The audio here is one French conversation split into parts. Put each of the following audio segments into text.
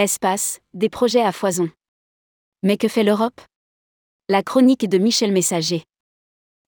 Espace, des projets à foison. Mais que fait l'Europe? La chronique de Michel Messager.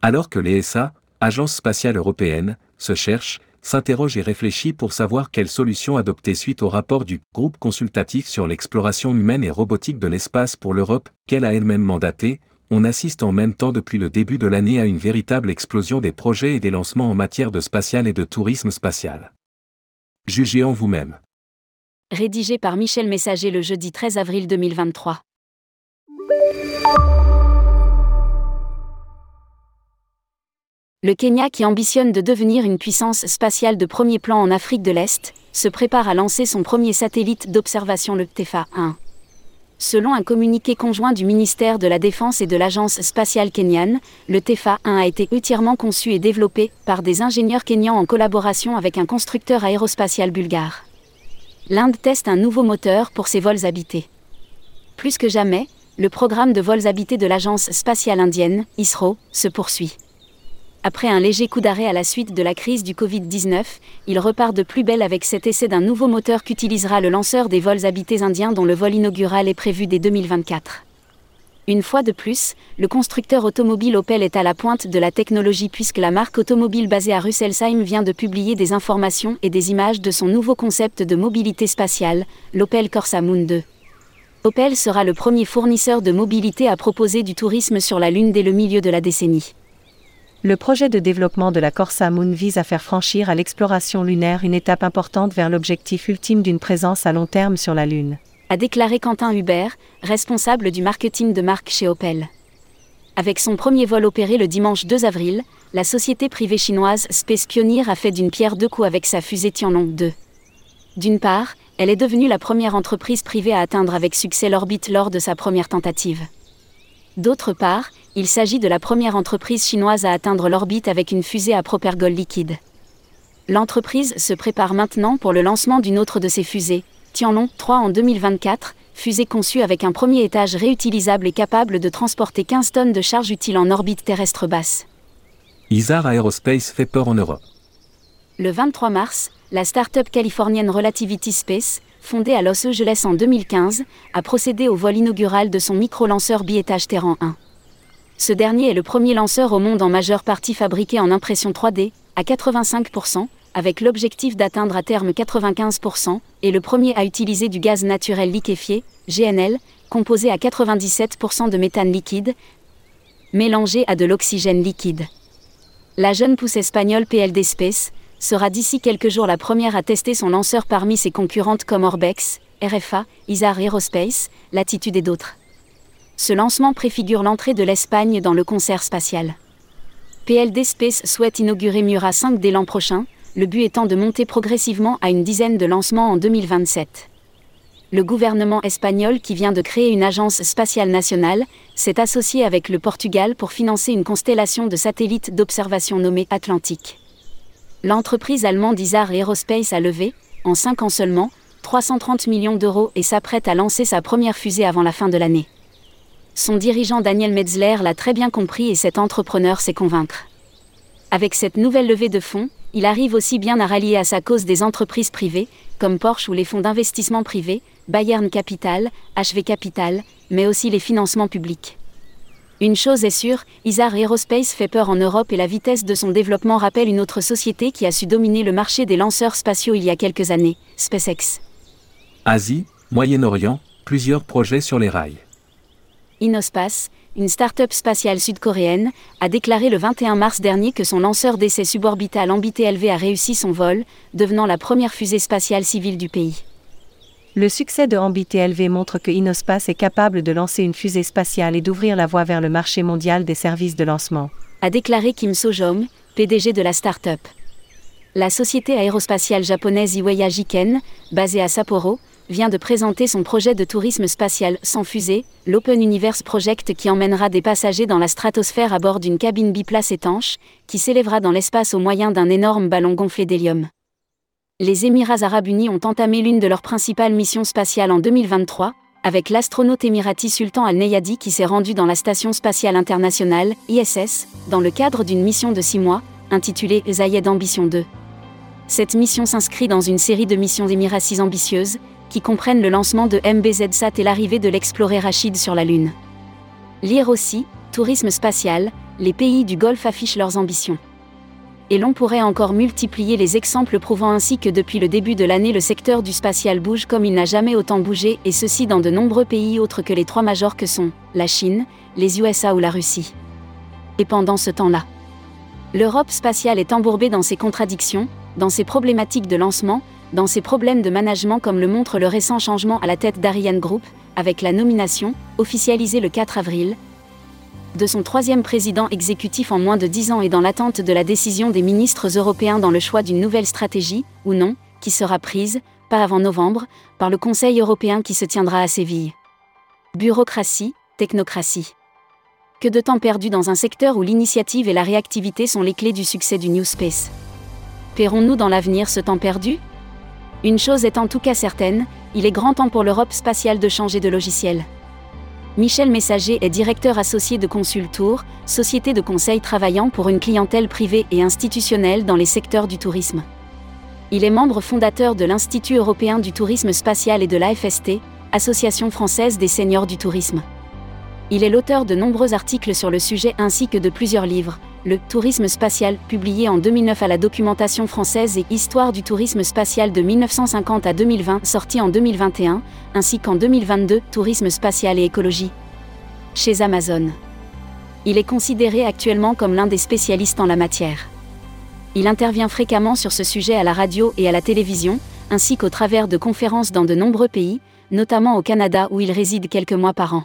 Alors que l'ESA, Agence spatiale européenne, se cherche, s'interroge et réfléchit pour savoir quelles solutions adopter suite au rapport du groupe consultatif sur l'exploration humaine et robotique de l'espace pour l'Europe, qu'elle a elle-même mandaté, on assiste en même temps depuis le début de l'année à une véritable explosion des projets et des lancements en matière de spatial et de tourisme spatial. Jugez en vous-même. Rédigé par Michel Messager le jeudi 13 avril 2023. Le Kenya, qui ambitionne de devenir une puissance spatiale de premier plan en Afrique de l'Est, se prépare à lancer son premier satellite d'observation, le TEFA-1. Selon un communiqué conjoint du ministère de la Défense et de l'Agence spatiale kenyane, le TEFA-1 a été entièrement conçu et développé par des ingénieurs kenyans en collaboration avec un constructeur aérospatial bulgare. L'Inde teste un nouveau moteur pour ses vols habités. Plus que jamais, le programme de vols habités de l'Agence spatiale indienne, ISRO, se poursuit. Après un léger coup d'arrêt à la suite de la crise du Covid-19, il repart de plus belle avec cet essai d'un nouveau moteur qu'utilisera le lanceur des vols habités indiens dont le vol inaugural est prévu dès 2024. Une fois de plus, le constructeur automobile Opel est à la pointe de la technologie puisque la marque automobile basée à Rüsselsheim vient de publier des informations et des images de son nouveau concept de mobilité spatiale, l'Opel Corsa Moon 2. Opel sera le premier fournisseur de mobilité à proposer du tourisme sur la Lune dès le milieu de la décennie. Le projet de développement de la Corsa Moon vise à faire franchir à l'exploration lunaire une étape importante vers l'objectif ultime d'une présence à long terme sur la Lune. A déclaré Quentin Hubert, responsable du marketing de marque chez Opel. Avec son premier vol opéré le dimanche 2 avril, la société privée chinoise Space Pioneer a fait d'une pierre deux coups avec sa fusée Tianlong 2. D'une part, elle est devenue la première entreprise privée à atteindre avec succès l'orbite lors de sa première tentative. D'autre part, il s'agit de la première entreprise chinoise à atteindre l'orbite avec une fusée à propergol liquide. L'entreprise se prépare maintenant pour le lancement d'une autre de ses fusées, Tianlong 3 en 2024, fusée conçue avec un premier étage réutilisable et capable de transporter 15 tonnes de charge utile en orbite terrestre basse. Isar Aerospace fait peur en Europe. Le 23 mars, la start-up californienne Relativity Space, fondée à Los Angeles en 2015, a procédé au vol inaugural de son micro-lanceur biétage Terran 1. Ce dernier est le premier lanceur au monde en majeure partie fabriqué en impression 3D, à 85%, avec l'objectif d'atteindre à terme 95%, et le premier à utiliser du gaz naturel liquéfié, GNL, composé à 97% de méthane liquide, mélangé à de l'oxygène liquide. La jeune pousse espagnole PLD Space, sera d'ici quelques jours la première à tester son lanceur parmi ses concurrentes comme Orbex, RFA, Isar Aerospace, Latitude et d'autres. Ce lancement préfigure l'entrée de l'Espagne dans le concert spatial. PLD Space souhaite inaugurer Mura 5 dès l'an prochain, le but étant de monter progressivement à une dizaine de lancements en 2027. Le gouvernement espagnol qui vient de créer une agence spatiale nationale s'est associé avec le Portugal pour financer une constellation de satellites d'observation nommée Atlantique l'entreprise allemande Isar Aerospace a levé, en 5 ans seulement, 330 millions d'euros et s'apprête à lancer sa première fusée avant la fin de l'année. Son dirigeant Daniel Metzler l'a très bien compris et cet entrepreneur sait convaincre. Avec cette nouvelle levée de fonds, il arrive aussi bien à rallier à sa cause des entreprises privées, comme Porsche ou les fonds d'investissement privés, Bayern Capital, HV Capital, mais aussi les financements publics. Une chose est sûre, Isar Aerospace fait peur en Europe et la vitesse de son développement rappelle une autre société qui a su dominer le marché des lanceurs spatiaux il y a quelques années, SpaceX. Asie, Moyen-Orient, plusieurs projets sur les rails. Innospace, une start-up spatiale sud-coréenne, a déclaré le 21 mars dernier que son lanceur d'essai suborbital Ambité LV a réussi son vol, devenant la première fusée spatiale civile du pays. Le succès de AmbiTLV montre que Innospace est capable de lancer une fusée spatiale et d'ouvrir la voie vers le marché mondial des services de lancement. A déclaré Kim So-jong, PDG de la start-up. La société aérospatiale japonaise Iwaya Jiken, basée à Sapporo, vient de présenter son projet de tourisme spatial sans fusée, l'Open Universe Project qui emmènera des passagers dans la stratosphère à bord d'une cabine biplace étanche, qui s'élèvera dans l'espace au moyen d'un énorme ballon gonflé d'hélium les Émirats arabes unis ont entamé l'une de leurs principales missions spatiales en 2023, avec l'astronaute émirati Sultan Al-Neyadi qui s'est rendu dans la Station spatiale internationale, ISS, dans le cadre d'une mission de six mois, intitulée Zayed Ambition 2. Cette mission s'inscrit dans une série de missions émiraties ambitieuses, qui comprennent le lancement de MBZSat et l'arrivée de l'exploré Rachid sur la Lune. Lire aussi, Tourisme spatial, les pays du Golfe affichent leurs ambitions. Et l'on pourrait encore multiplier les exemples prouvant ainsi que depuis le début de l'année le secteur du spatial bouge comme il n'a jamais autant bougé, et ceci dans de nombreux pays autres que les trois majors que sont la Chine, les USA ou la Russie. Et pendant ce temps-là, l'Europe spatiale est embourbée dans ses contradictions, dans ses problématiques de lancement, dans ses problèmes de management comme le montre le récent changement à la tête d'Ariane Group, avec la nomination, officialisée le 4 avril, de son troisième président exécutif en moins de dix ans et dans l'attente de la décision des ministres européens dans le choix d'une nouvelle stratégie, ou non, qui sera prise, pas avant novembre, par le Conseil européen qui se tiendra à Séville. Bureaucratie, technocratie. Que de temps perdu dans un secteur où l'initiative et la réactivité sont les clés du succès du New Space. Paierons-nous dans l'avenir ce temps perdu? Une chose est en tout cas certaine, il est grand temps pour l'Europe spatiale de changer de logiciel. Michel Messager est directeur associé de Consultour, société de conseil travaillant pour une clientèle privée et institutionnelle dans les secteurs du tourisme. Il est membre fondateur de l'Institut européen du tourisme spatial et de l'AFST, Association française des seniors du tourisme. Il est l'auteur de nombreux articles sur le sujet ainsi que de plusieurs livres, le Tourisme spatial, publié en 2009 à la documentation française et Histoire du tourisme spatial de 1950 à 2020, sorti en 2021, ainsi qu'en 2022, Tourisme spatial et écologie. Chez Amazon. Il est considéré actuellement comme l'un des spécialistes en la matière. Il intervient fréquemment sur ce sujet à la radio et à la télévision, ainsi qu'au travers de conférences dans de nombreux pays, notamment au Canada où il réside quelques mois par an.